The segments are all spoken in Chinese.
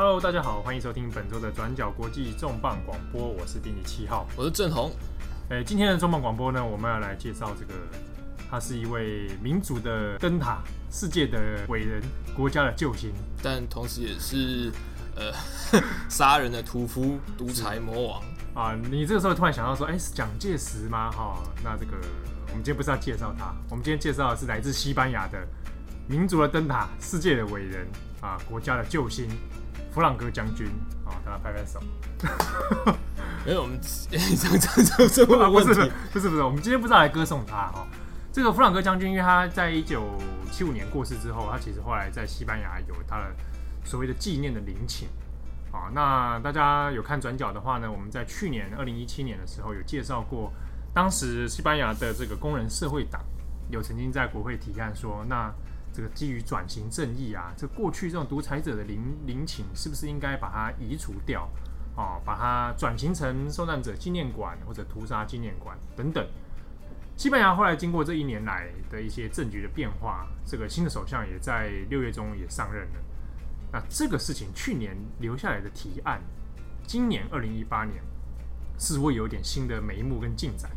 Hello，大家好，欢迎收听本周的转角国际重磅广播，我是第七号，我是郑红。诶，今天的重磅广播呢，我们要来介绍这个，他是一位民主的灯塔，世界的伟人，国家的救星，但同时也是呃 杀人的屠夫、独裁魔王啊。你这个时候突然想到说，哎，是蒋介石吗？哈、哦，那这个我们今天不是要介绍他，我们今天介绍的是来自西班牙的民主的灯塔，世界的伟人啊，国家的救星，弗朗哥将军啊，大家拍拍手。没有，我们 这这这这问不是不是不是不是，我们今天不是要来歌颂他哈。这个弗朗哥将军，因为他在一九七五年过世之后，他其实后来在西班牙有他的所谓的纪念的陵寝啊。那大家有看转角的话呢，我们在去年二零一七年的时候有介绍过，当时西班牙的这个工人社会党有曾经在国会提案说，那这个基于转型正义啊，这过去这种独裁者的陵陵寝是不是应该把它移除掉啊？把它转型成受难者纪念馆或者屠杀纪念馆等等。西班牙后来经过这一年来的一些政局的变化，这个新的首相也在六月中也上任了。那这个事情去年留下来的提案，今年二零一八年似乎有点新的眉目跟进展。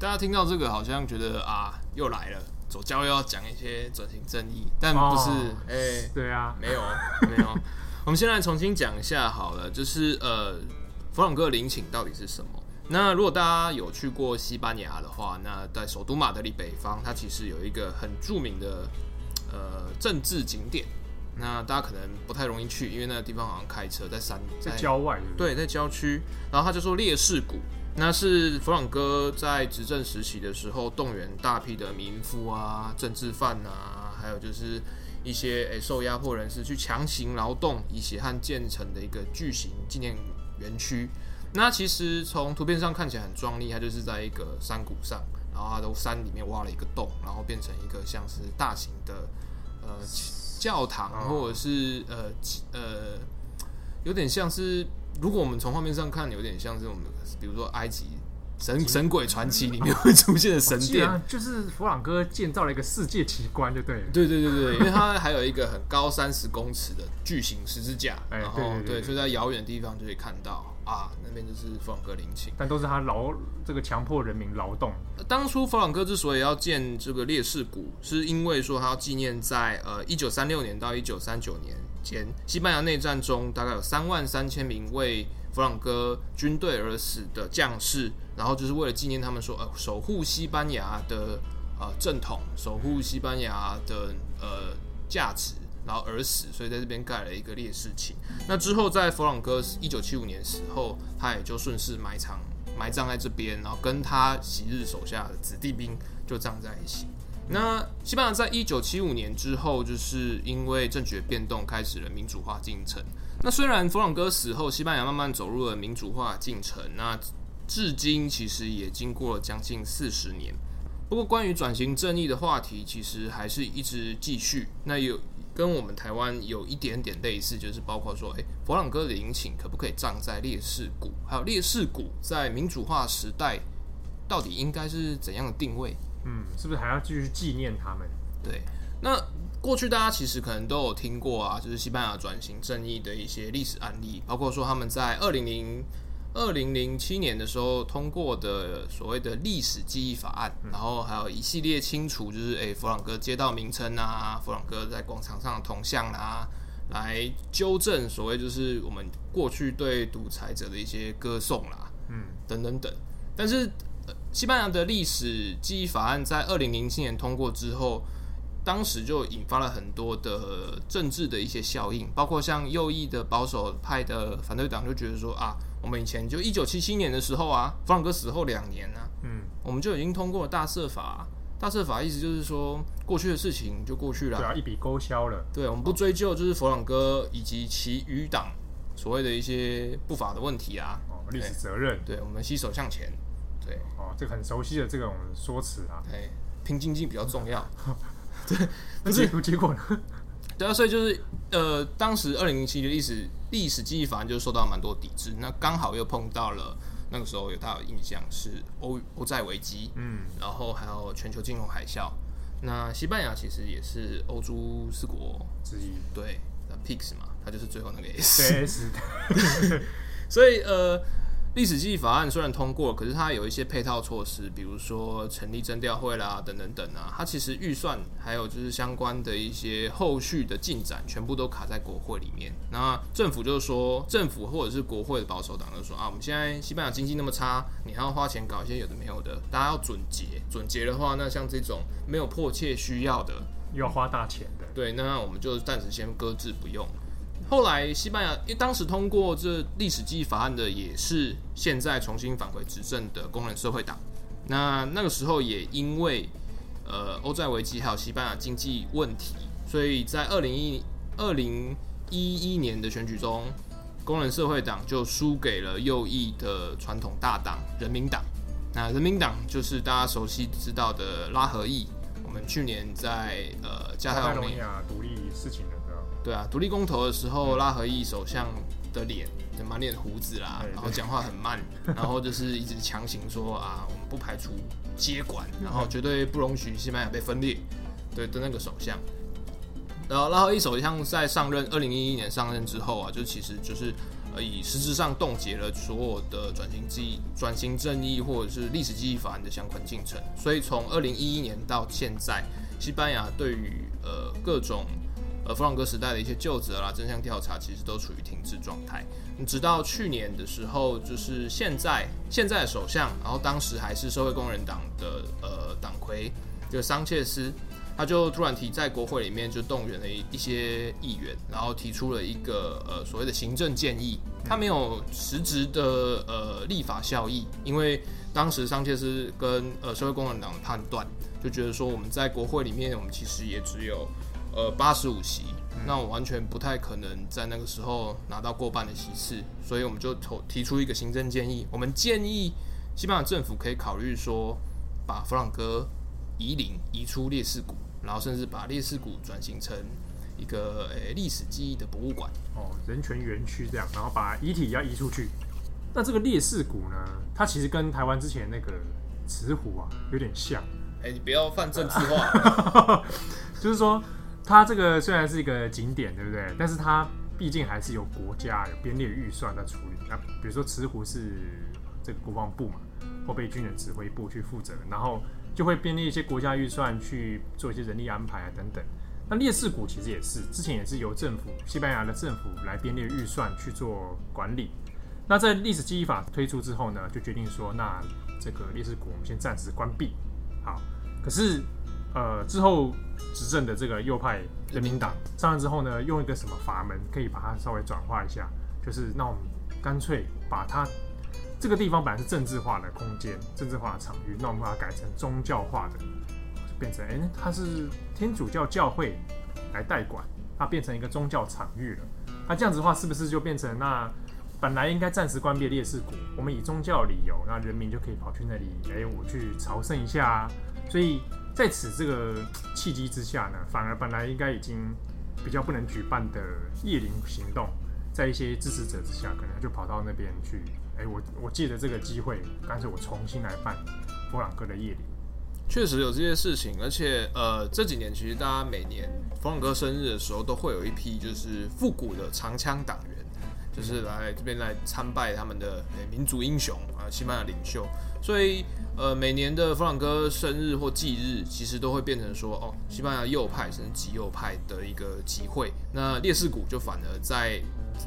大家听到这个好像觉得啊，又来了。左胶又要讲一些转型正义，但不是，哎、哦欸，对啊，没有，没有。我们先来重新讲一下好了，就是呃，弗朗哥陵寝到底是什么？那如果大家有去过西班牙的话，那在首都马德里北方，它其实有一个很著名的呃政治景点。那大家可能不太容易去，因为那个地方好像开车在山在，在郊外是是？对，在郊区。然后它就说烈士谷。那是弗朗哥在执政时期的时候，动员大批的民夫啊、政治犯啊，还有就是一些诶、欸、受压迫人士去强行劳动，以血汗建成的一个巨型纪念园区。那其实从图片上看起来很壮丽，它就是在一个山谷上，然后它都山里面挖了一个洞，然后变成一个像是大型的呃教堂，或者是呃呃有点像是。如果我们从画面上看，有点像这种，比如说埃及神神鬼传奇里面会出现的神殿，啊、就是弗朗哥建造了一个世界奇观，就对了。对对对对，因为它还有一个很高三十公尺的巨型十字架，哎、然后对，所以在遥远的地方就可以看到啊，那边就是弗朗哥陵寝，但都是他劳这个强迫人民劳动。当初弗朗哥之所以要建这个烈士谷，是因为说他要纪念在呃一九三六年到一九三九年。前西班牙内战中，大概有三万三千名为弗朗哥军队而死的将士，然后就是为了纪念他们说，呃，守护西班牙的呃正统，守护西班牙的呃价值，然后而死，所以在这边盖了一个烈士寝。那之后，在弗朗哥一九七五年死后，他也就顺势埋藏埋葬在这边，然后跟他昔日手下的子弟兵就葬在一起。那西班牙在一九七五年之后，就是因为政局的变动，开始了民主化进程。那虽然弗朗哥死后，西班牙慢慢走入了民主化进程，那至今其实也经过了将近四十年。不过，关于转型正义的话题，其实还是一直继续。那有跟我们台湾有一点点类似，就是包括说，诶，弗朗哥的引擎可不可以葬在烈士谷？还有烈士谷在民主化时代到底应该是怎样的定位？嗯，是不是还要继续纪念他们？对，那过去大家其实可能都有听过啊，就是西班牙转型正义的一些历史案例，包括说他们在二零零二零零七年的时候通过的所谓的历史记忆法案，嗯，然后还有一系列清除，就是诶、欸，弗朗哥街道名称啊，弗朗哥在广场上的铜像啊，来纠正所谓就是我们过去对独裁者的一些歌颂啦，嗯，等等等，但是。西班牙的历史记忆法案在二零零七年通过之后，当时就引发了很多的政治的一些效应，包括像右翼的保守派的反对党就觉得说啊，我们以前就一九七七年的时候啊，弗朗哥死后两年呢、啊，嗯，我们就已经通过了大赦法，大赦法意思就是说过去的事情就过去了，对啊，一笔勾销了，对，我们不追究就是弗朗哥以及其余党所谓的一些不法的问题啊，哦，历史责任，对，对我们携手向前。对哦，这个很熟悉的这种说辞啊。对，拼经济比较重要。对，那结果结果呢？对啊，所以就是呃，当时二零零七的历史历史记忆法案就受到蛮多抵制。那刚好又碰到了那个时候有大有印象是欧欧债危机，嗯，然后还有全球金融海啸。那西班牙其实也是欧洲四国之一，对，PIGS 嘛。它就是最后那个 S。对 S。所以呃。历史记忆法案虽然通过，可是它有一些配套措施，比如说成立征调会啦，等等等啊。它其实预算还有就是相关的一些后续的进展，全部都卡在国会里面。那政府就是说，政府或者是国会的保守党就说啊，我们现在西班牙经济那么差，你还要花钱搞一些有的没有的，大家要准结。准结的话，那像这种没有迫切需要的，又要花大钱的，对，那我们就暂时先搁置不用。后来，西班牙因为当时通过这历史记忆法案的也是现在重新返回执政的工人社会党。那那个时候也因为呃欧债危机还有西班牙经济问题，所以在二零一二零一一年的选举中，工人社会党就输给了右翼的传统大党人民党。那人民党就是大家熟悉知道的拉合意。我们去年在呃加泰罗尼亚独立事情的。对啊，独立公投的时候，拉合意首相的脸就满脸胡子啦，然后讲话很慢，然后就是一直强行说啊，我们不排除接管，然后绝对不容许西班牙被分裂，对的那个首相。然后拉合意首相在上任二零一一年上任之后啊，就其实就是呃以实质上冻结了所有的转型记忆、转型正义或者是历史记忆法案的相关进程，所以从二零一一年到现在，西班牙对于呃各种呃，弗朗哥时代的一些旧责啦、真相调查，其实都处于停滞状态。直到去年的时候，就是现在现在的首相，然后当时还是社会工人党的呃党魁，就桑切斯，他就突然提在国会里面就动员了一些议员，然后提出了一个呃所谓的行政建议，他没有实质的呃立法效益，因为当时桑切斯跟呃社会工人党的判断，就觉得说我们在国会里面，我们其实也只有。呃，八十五席，那我完全不太可能在那个时候拿到过半的席次，所以我们就投提出一个行政建议，我们建议西班牙政府可以考虑说，把弗朗哥移陵移出烈士谷，然后甚至把烈士谷转型成一个诶历史记忆的博物馆哦，人权园区这样，然后把遗体要移出去。那这个烈士谷呢，它其实跟台湾之前那个慈湖啊有点像。哎，你不要犯政治化，就是说。它这个虽然是一个景点，对不对？但是它毕竟还是有国家有编列预算在处理。那比如说慈湖是这个国防部嘛，后备军人指挥部去负责，然后就会编列一些国家预算去做一些人力安排啊等等。那烈士谷其实也是之前也是由政府西班牙的政府来编列预算去做管理。那在历史记忆法推出之后呢，就决定说，那这个烈士谷我们先暂时关闭。好，可是。呃，之后执政的这个右派人民党上任之后呢，用一个什么阀门可以把它稍微转化一下？就是那我们干脆把它这个地方本来是政治化的空间、政治化的场域，那我们把它改成宗教化的，就变成哎、它是天主教教会来代管，它变成一个宗教场域了。那这样子的话，是不是就变成那本来应该暂时关闭烈士谷，我们以宗教理由，那人民就可以跑去那里，哎、我去朝圣一下啊？所以。在此这个契机之下呢，反而本来应该已经比较不能举办的夜灵行动，在一些支持者之下，可能就跑到那边去。哎，我我借着这个机会，干脆我重新来办佛朗哥的夜灵。确实有这些事情，而且呃这几年其实大家每年佛朗哥生日的时候，都会有一批就是复古的长枪党员，就是来这边来参拜他们的民族英雄啊，西班牙领袖，所以。呃，每年的弗朗哥生日或忌日，其实都会变成说，哦，西班牙右派甚至极右派的一个集会。那烈士谷就反而在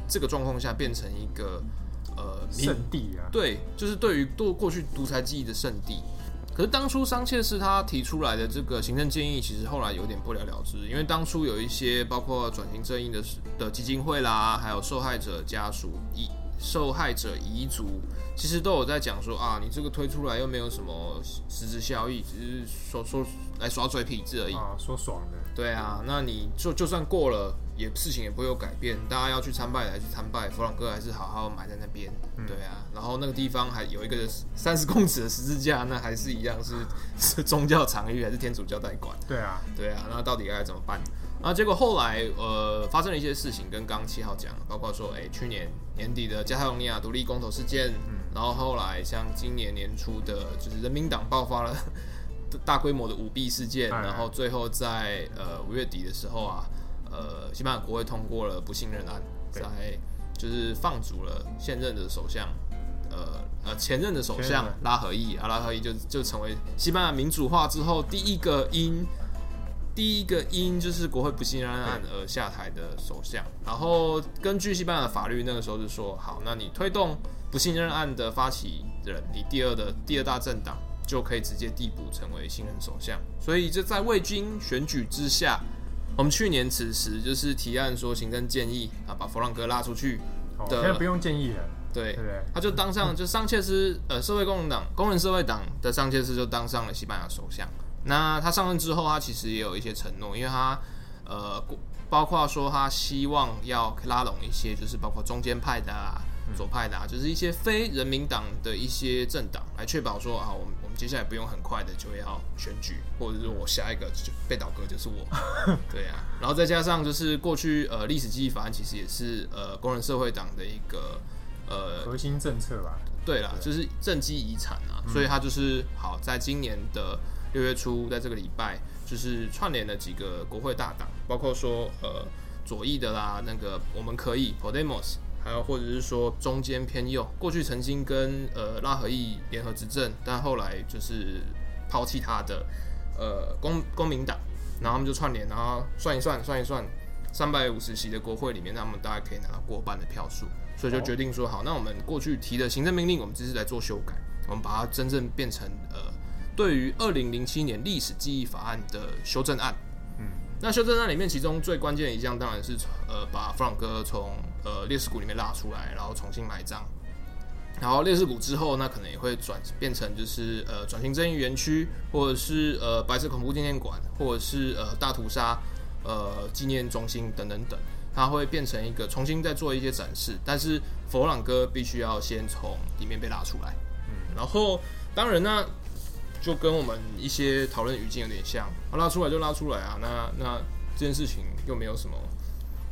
这个状况下变成一个呃圣地啊。对，就是对于过过去独裁记忆的圣地。可是当初桑切斯他提出来的这个行政建议，其实后来有点不了了之，因为当初有一些包括转型正义的的基金会啦，还有受害者家属遗。受害者遗族其实都有在讲说啊，你这个推出来又没有什么实质效益，只是说说来耍嘴皮子而已啊，说爽的。对啊，那你就就算过了，也事情也不会有改变。大家要去参拜还是参拜，弗朗哥还是好好埋在那边。嗯、对啊，然后那个地方还有一个三十公尺的十字架，那还是一样是是宗教场域还是天主教代管？对啊，对啊，那到底该怎么办？那结果后来，呃，发生了一些事情，跟刚刚七号讲，包括说，哎，去年年底的加泰隆尼亚独立公投事件，嗯，然后后来像今年年初的，就是人民党爆发了 大规模的舞弊事件，然后最后在呃五月底的时候啊，呃，西班牙国会通过了不信任案，在就是放逐了现任的首相，呃呃前任的首相拉合伊，啊拉合伊就就成为西班牙民主化之后第一个因第一个因就是国会不信任案而下台的首相。然后根据西班牙的法律，那个时候就说好，那你推动不信任案的发起人，你第二的第二大政党就可以直接递补成为新任首相。所以就在未经选举之下。我们去年此时就是提案说行政建议啊，把弗朗哥拉出去的，现在不用建议了，对，对对，他就当上就桑切斯呃社会工人党工人社会党的桑切斯就当上了西班牙首相。那他上任之后，他其实也有一些承诺，因为他呃包括说他希望要拉拢一些就是包括中间派的啊。左派的啊，就是一些非人民党的一些政党，来确保说啊，我们我们接下来不用很快的就要选举，或者是我下一个就被倒戈就是我，对啊，然后再加上就是过去呃历史记忆法案其实也是呃工人社会党的一个呃核心政策吧，对啦，就是政绩遗产啊，所以他就是好在今年的六月初，在这个礼拜就是串联了几个国会大党，包括说呃左翼的啦，那个我们可以 Podemos。还有，或者是说中间偏右，过去曾经跟呃拉合意联合执政，但后来就是抛弃他的呃公公民党，然后他们就串联，然后算一算，算一算，三百五十席的国会里面，他们大概可以拿到过半的票数，所以就决定说好，那我们过去提的行政命令，我们这次来做修改，我们把它真正变成呃对于二零零七年历史记忆法案的修正案。那修正案里面，其中最关键的一项当然是呃，把弗朗哥从呃烈士谷里面拉出来，然后重新埋葬。然后烈士谷之后，那可能也会转变成就是呃转型正义园区，或者是呃白色恐怖纪念馆，或者是呃大屠杀呃纪念中心等等等，它会变成一个重新再做一些展示。但是佛朗哥必须要先从里面被拉出来。嗯，然后当然呢。就跟我们一些讨论语境有点像，啊，拉出来就拉出来啊，那那这件事情又没有什么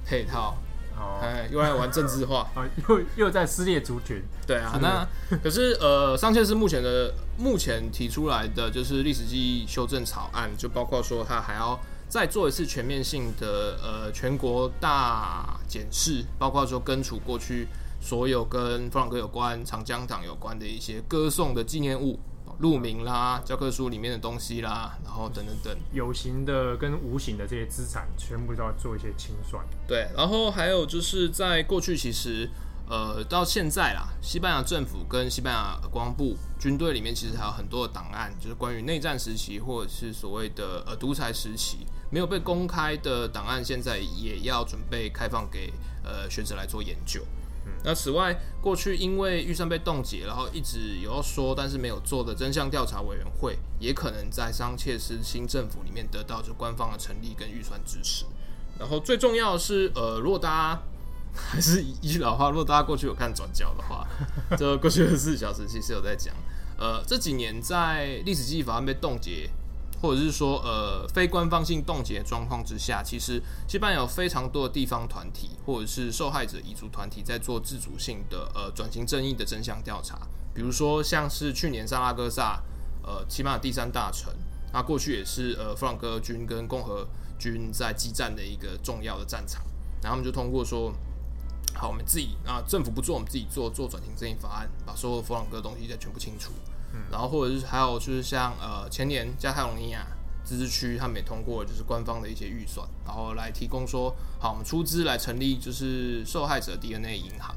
配套，哦，哎，又来玩政治化，啊，又又在撕裂族群，对啊，那可是呃，上线是目前的目前提出来的就是历史记忆修正草案，就包括说他还要再做一次全面性的呃全国大检视，包括说根除过去所有跟弗朗哥有关、长江党有关的一些歌颂的纪念物。路名啦，教科书里面的东西啦，然后等等等，有形的跟无形的这些资产，全部都要做一些清算。对，然后还有就是在过去，其实呃到现在啦，西班牙政府跟西班牙国防部军队里面，其实还有很多的档案，就是关于内战时期或者是所谓的呃独裁时期没有被公开的档案，现在也要准备开放给呃学者来做研究。那此外，过去因为预算被冻结，然后一直有要说，但是没有做的真相调查委员会，也可能在桑切斯新政府里面得到就官方的成立跟预算支持。然后最重要的是，呃，如果大家 还是一句老话，如果大家过去有看转角的话，这过去二十四小时其实有在讲，呃，这几年在历史记忆法案被冻结。或者是说，呃，非官方性冻结状况之下，其实西班牙有非常多的地方团体或者是受害者遗族团体在做自主性的呃转型正义的真相调查。比如说，像是去年萨拉戈萨，呃，西班牙第三大城，那过去也是呃佛朗哥军跟共和军在激战的一个重要的战场。然后他们就通过说，好，我们自己啊，政府不做，我们自己做做转型正义法案，把所有佛朗哥的东西再全部清除。然后或者是还有就是像呃前年加泰罗尼亚自治区，他们也通过就是官方的一些预算，然后来提供说好，我们出资来成立就是受害者 DNA 银行。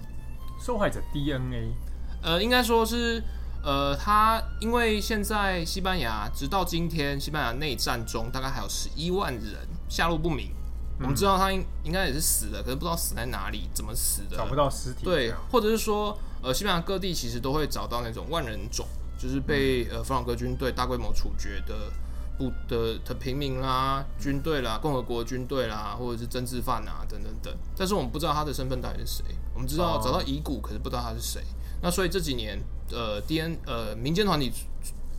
受害者 DNA，呃，应该说是呃，他因为现在西班牙直到今天，西班牙内战中大概还有十一万人下落不明。嗯、我们知道他应应该也是死了，可是不知道死在哪里，怎么死的，找不到尸体。对，或者是说呃，西班牙各地其实都会找到那种万人冢。就是被呃弗朗哥军队大规模处决的不的的平民啦、军队啦、共和国军队啦，或者是政治犯啊等等等。但是我们不知道他的身份到底是谁。我们知道找到遗骨，可是不知道他是谁。那所以这几年呃 D N 呃民间团体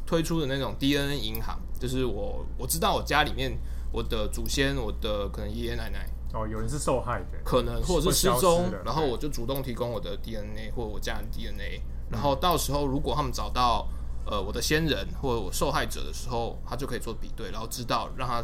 推出的那种 D N A 银行，就是我我知道我家里面我的祖先，我的可能爷爷奶奶哦，有人是受害的，可能或者是失踪，然后我就主动提供我的 D N A 或者我家人 D N A。然后到时候，如果他们找到呃我的先人或者我受害者的时候，他就可以做比对，然后知道让他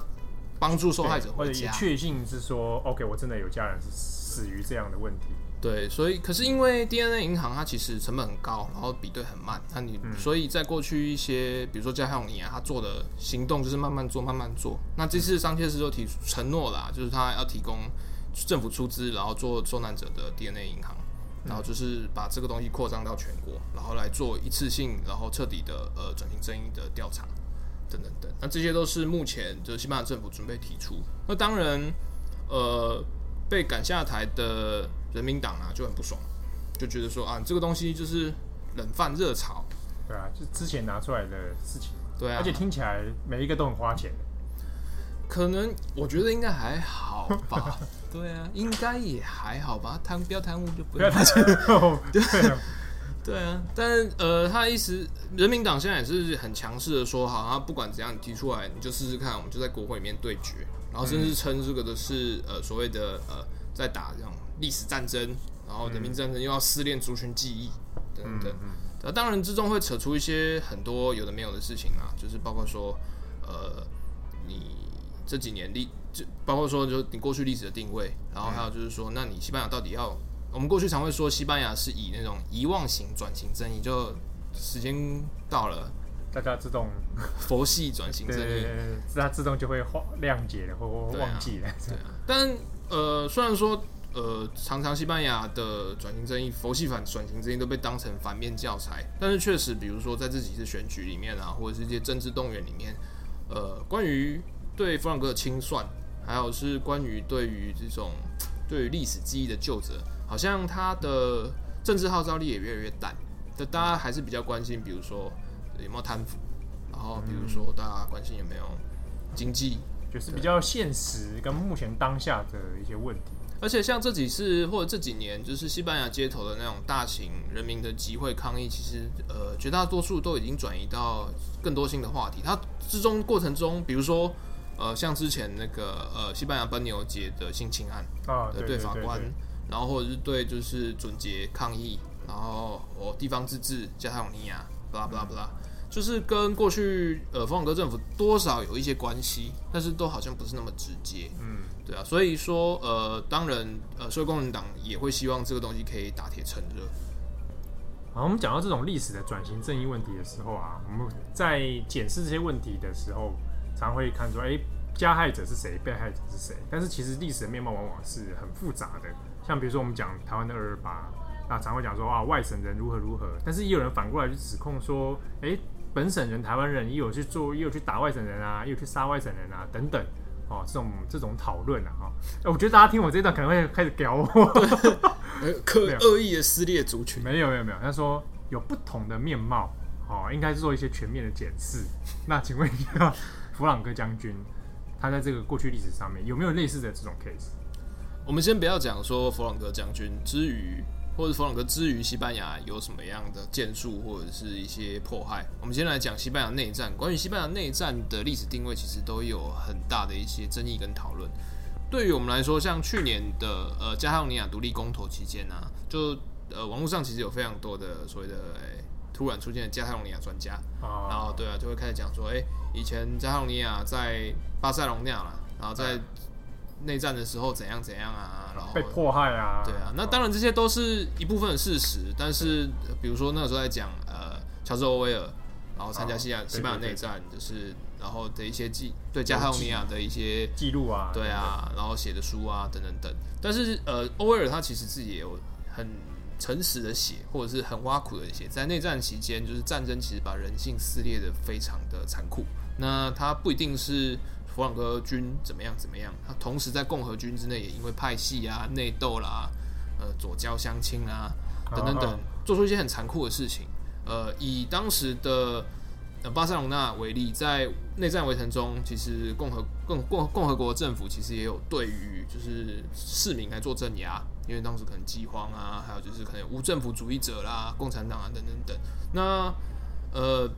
帮助受害者或者回家，确信是说，OK，我真的有家人是死于这样的问题。对，所以可是因为 DNA 银行它其实成本很高，然后比对很慢，那你、嗯、所以在过去一些，比如说加泰隆尼亚，他做的行动就是慢慢做，慢慢做。那这次桑切斯就提出承诺啦，就是他要提供政府出资，然后做受难者的 DNA 银行，然后就是把这个东西扩张到全国，然后来做一次性，然后彻底的呃转型正义的调查，等等等。那这些都是目前就是西班牙政府准备提出。那当然，呃，被赶下台的。人民党啊就很不爽，就觉得说啊，这个东西就是冷饭热炒，对啊，就之前拿出来的事情，对啊，而且听起来每一个都很花钱，可能我觉得应该还好吧，对啊，应该也还好吧，贪不要贪污就不要贪污，对对啊，但是呃，他的意思，人民党现在也是很强势的说，好，他不管怎样，你提出来，你就试试看，我们就在国会里面对决，然后甚至称这个的是呃所谓的呃在打这种。历史战争，然后人民战争又要撕裂族群记忆，等等。那当然之中会扯出一些很多有的没有的事情啊，就是包括说，呃，你这几年历，就包括说，就你过去历史的定位，然后还有就是说，那你西班牙到底要？我们过去常会说，西班牙是以那种遗忘型转型正义，就时间到了，大家自动佛系转型正义，它自动就会化谅解了或忘记了。对啊，但呃，虽然说。呃，常常西班牙的转型正义、佛系反转型正义都被当成反面教材，但是确实，比如说在这几次选举里面啊，或者是一些政治动员里面，呃，关于对弗朗哥的清算，还有是关于对于这种对于历史记忆的救责，好像他的政治号召力也越来越淡。但大家还是比较关心，比如说有没有贪腐，然后比如说大家关心有没有经济，就是比较现实跟目前当下的一些问题。而且像这几次或者这几年，就是西班牙街头的那种大型人民的集会抗议，其实呃绝大多数都已经转移到更多新的话题。它之中过程中，比如说呃像之前那个呃西班牙奔牛节的性侵案啊，对法官，然后或者是对就是准节抗议，然后哦地方自治加泰罗尼亚，巴拉巴拉巴拉，就是跟过去呃佛朗哥政府多少有一些关系，但是都好像不是那么直接，嗯。对啊，所以说，呃，当然，呃，社会工人党也会希望这个东西可以打铁趁热。好，我们讲到这种历史的转型正义问题的时候啊，我们在检视这些问题的时候，常会看出，哎，加害者是谁，被害者是谁？但是其实历史的面貌往往是很复杂的。像比如说我们讲台湾的二二八，那常会讲说啊，外省人如何如何，但是也有人反过来去指控说，哎，本省人、台湾人也有去做，也有去打外省人啊，也有去杀外省人啊，等等。哦，这种这种讨论啊，哈，我觉得大家听我这段可能会开始屌我，刻恶意的撕裂族群，没有没有没有，他说有不同的面貌，哦，应该是做一些全面的检视。那请问一下，弗朗哥将军，他在这个过去历史上面有没有类似的这种 case？我们先不要讲说弗朗哥将军之于。或者弗朗哥之于西班牙有什么样的建树或者是一些迫害？我们先来讲西班牙内战。关于西班牙内战的历史定位，其实都有很大的一些争议跟讨论。对于我们来说，像去年的呃加泰罗尼亚独立公投期间呢、就呃网络上其实有非常多的所谓的、突然出现了加泰罗尼亚专家，然后对啊，就会开始讲说，哎、欸，以前加泰罗尼亚在巴塞隆那了，然后在内战的时候怎样怎样啊，然后被迫害啊，对啊，那当然这些都是一部分的事实，但是比如说那个时候在讲呃乔治欧威尔，然后参加西亚西班牙内战，就是然后的一些记对加泰罗尼亚的一些记录啊，对啊，然后写的书啊等等等，但是呃欧威尔他其实自己也有很诚实的写，或者是很挖苦的写，在内战期间就是战争其实把人性撕裂的非常的残酷，那他不一定是。弗朗哥军怎么样？怎么样？他同时在共和军之内也因为派系啊、内斗啦、呃左交相亲啊等等等，做出一些很残酷的事情。呃，以当时的巴塞隆纳为例，在内战围城中，其实共和共共共和国政府其实也有对于就是市民来做镇压，因为当时可能饥荒啊，还有就是可能无政府主义者啦、共产党啊等等等。那呃。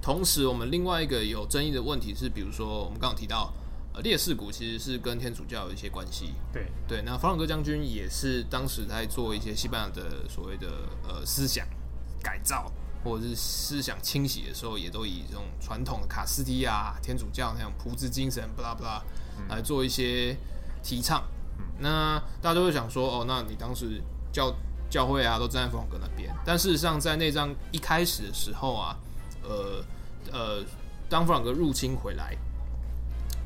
同时，我们另外一个有争议的问题是，比如说我们刚刚提到，呃，烈士谷其实是跟天主教有一些关系。对对，那弗朗哥将军也是当时在做一些西班牙的所谓的呃思想改造，或者是思想清洗的时候，也都以这种传统的卡斯蒂亚天主教那样朴质精神，巴拉巴拉来做一些提倡。嗯、那大家都会想说，哦，那你当时教教会啊，都站在佛朗哥那边。但事实上，在内战一开始的时候啊，呃呃，当弗朗哥入侵回来，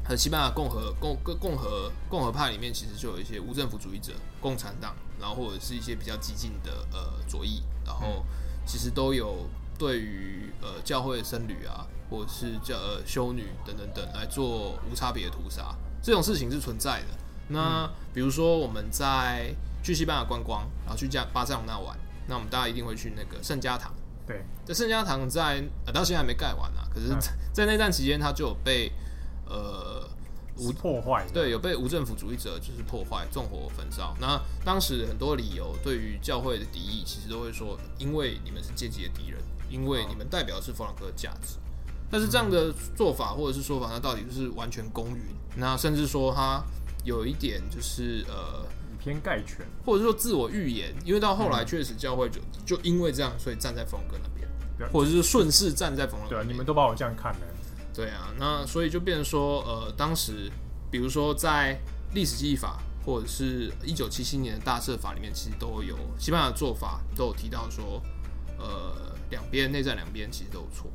和西班牙共和共共共和共和派里面，其实就有一些无政府主义者、共产党，然后或者是一些比较激进的呃左翼，然后。其实都有对于呃教会的僧侣啊，或者是教呃修女等等等来做无差别的屠杀，这种事情是存在的。那、嗯、比如说我们在去西班牙观光，然后去加巴塞隆那玩，那我们大家一定会去那个圣家堂。对，这圣家堂在呃到现在还没盖完啊，可是在内战期间，它就有被呃。无破坏，对，有被无政府主义者就是破坏、纵火、焚烧。那当时很多理由对于教会的敌意，其实都会说，因为你们是阶级的敌人，因为你们代表的是弗朗哥的价值。但是这样的做法或者是说法，那到底就是完全公允？那甚至说他有一点就是呃以偏概全，或者说自我预言。因为到后来确实教会就就因为这样，所以站在佛朗哥那边，或者是顺势站在佛朗哥。对，你们都把我这样看的。对啊，那所以就变成说，呃，当时比如说在历史记忆法或者是一九七七年的大赦法里面，其实都有西班牙的做法都有提到说，呃，两边内战两边其实都有错。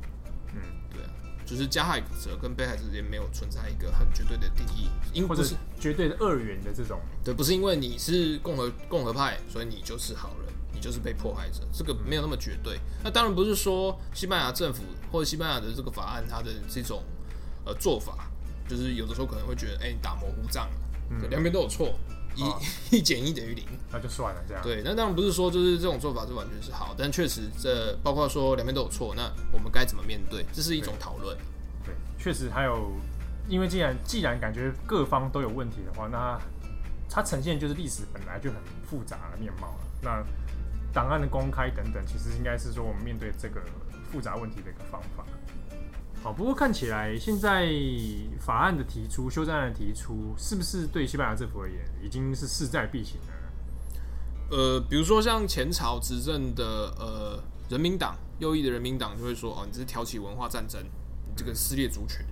嗯，对啊，就是加害者跟被害者之间没有存在一个很绝对的定义，因为不是绝对的二元的这种。对，不是因为你是共和共和派，所以你就是好人。你就是被迫害者，这个没有那么绝对。那当然不是说西班牙政府或者西班牙的这个法案，它的这种呃做法，就是有的时候可能会觉得，哎、欸，你打模糊仗了，两边都有错，一、啊、一减一等于零，那就算了这样。对，那当然不是说就是这种做法是完全是好，但确实这包括说两边都有错，那我们该怎么面对，这是一种讨论。对，确实还有，因为既然既然感觉各方都有问题的话，那它呈现就是历史本来就很复杂的面貌了，那。档案的公开等等，其实应该是说我们面对这个复杂问题的一个方法。好，不过看起来现在法案的提出、修正案的提出，是不是对西班牙政府而言已经是势在必行呢？呃，比如说像前朝执政的呃人民党、右翼的人民党就会说：“哦，你这是挑起文化战争，你这个撕裂族群，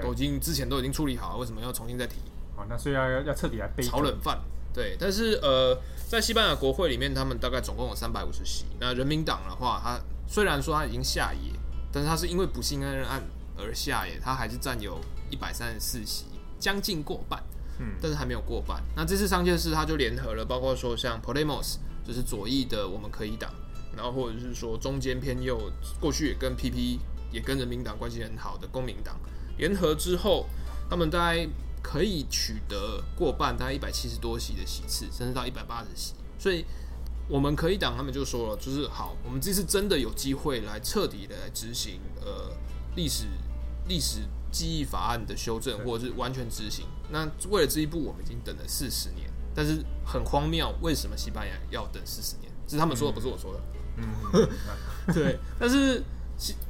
都已经之前都已经处理好了，为什么要重新再提？”好，那所以要要彻底来背炒冷饭。对，但是呃，在西班牙国会里面，他们大概总共有三百五十席。那人民党的话，他虽然说他已经下野，但是他是因为不信任案而下野，他还是占有一百三十四席，将近过半。嗯，但是还没有过半。那这次桑切斯他就联合了，包括说像 Podemos，就是左翼的我们可以党，然后或者是说中间偏右，过去也跟 PP 也跟人民党关系很好的公民党联合之后，他们大概。可以取得过半，大概一百七十多席的席次，甚至到一百八十席。所以，我们可以党他们就说了，就是好，我们这次真的有机会来彻底的来执行呃历史历史记忆法案的修正，或者是完全执行。那为了这一步，我们已经等了四十年，但是很荒谬，为什么西班牙要等四十年？这是他们说的，不是我说的。嗯，对，但是。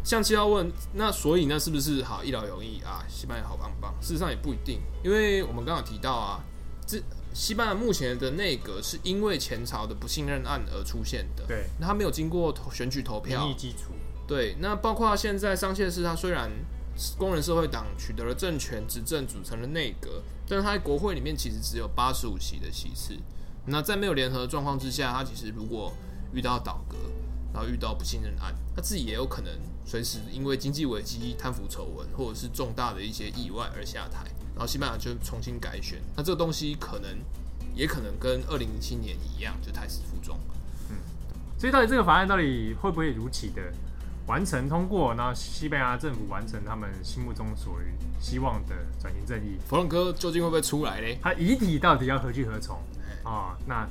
像七号问，那所以那是不是好一劳永逸啊？西班牙好棒棒？事实上也不一定，因为我们刚刚提到啊，这西班牙目前的内阁是因为前朝的不信任案而出现的。对，那他没有经过选举投票，民意基础。对，那包括现在桑切斯，他虽然工人社会党取得了政权执政，组成了内阁，但是他在国会里面其实只有八十五席的席次。那在没有联合的状况之下，他其实如果遇到倒阁。然后遇到不信任案，他自己也有可能随时因为经济危机、贪腐丑闻，或者是重大的一些意外而下台，然后西班牙就重新改选。那这个东西可能也可能跟二零零七年一样，就胎死腹中。嗯，所以到底这个法案到底会不会如期的完成通过？然后西班牙政府完成他们心目中所希望的转型正义？弗朗哥究竟会不会出来呢？他遗体到底要何去何从？啊、哦，那。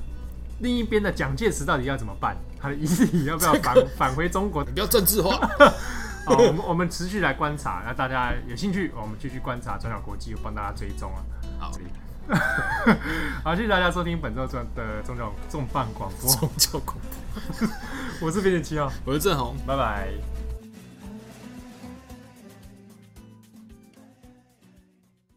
另一边的蒋介石到底要怎么办？他的遗体要不要返返回中国？你不要政治化。好，我们我们持续来观察，那大家有兴趣，我们继续观察转角国际，我帮大家追踪啊。好，好，谢谢大家收听本周的宗教重磅广播。宗教广播，我是编辑七号，我是郑红，拜拜。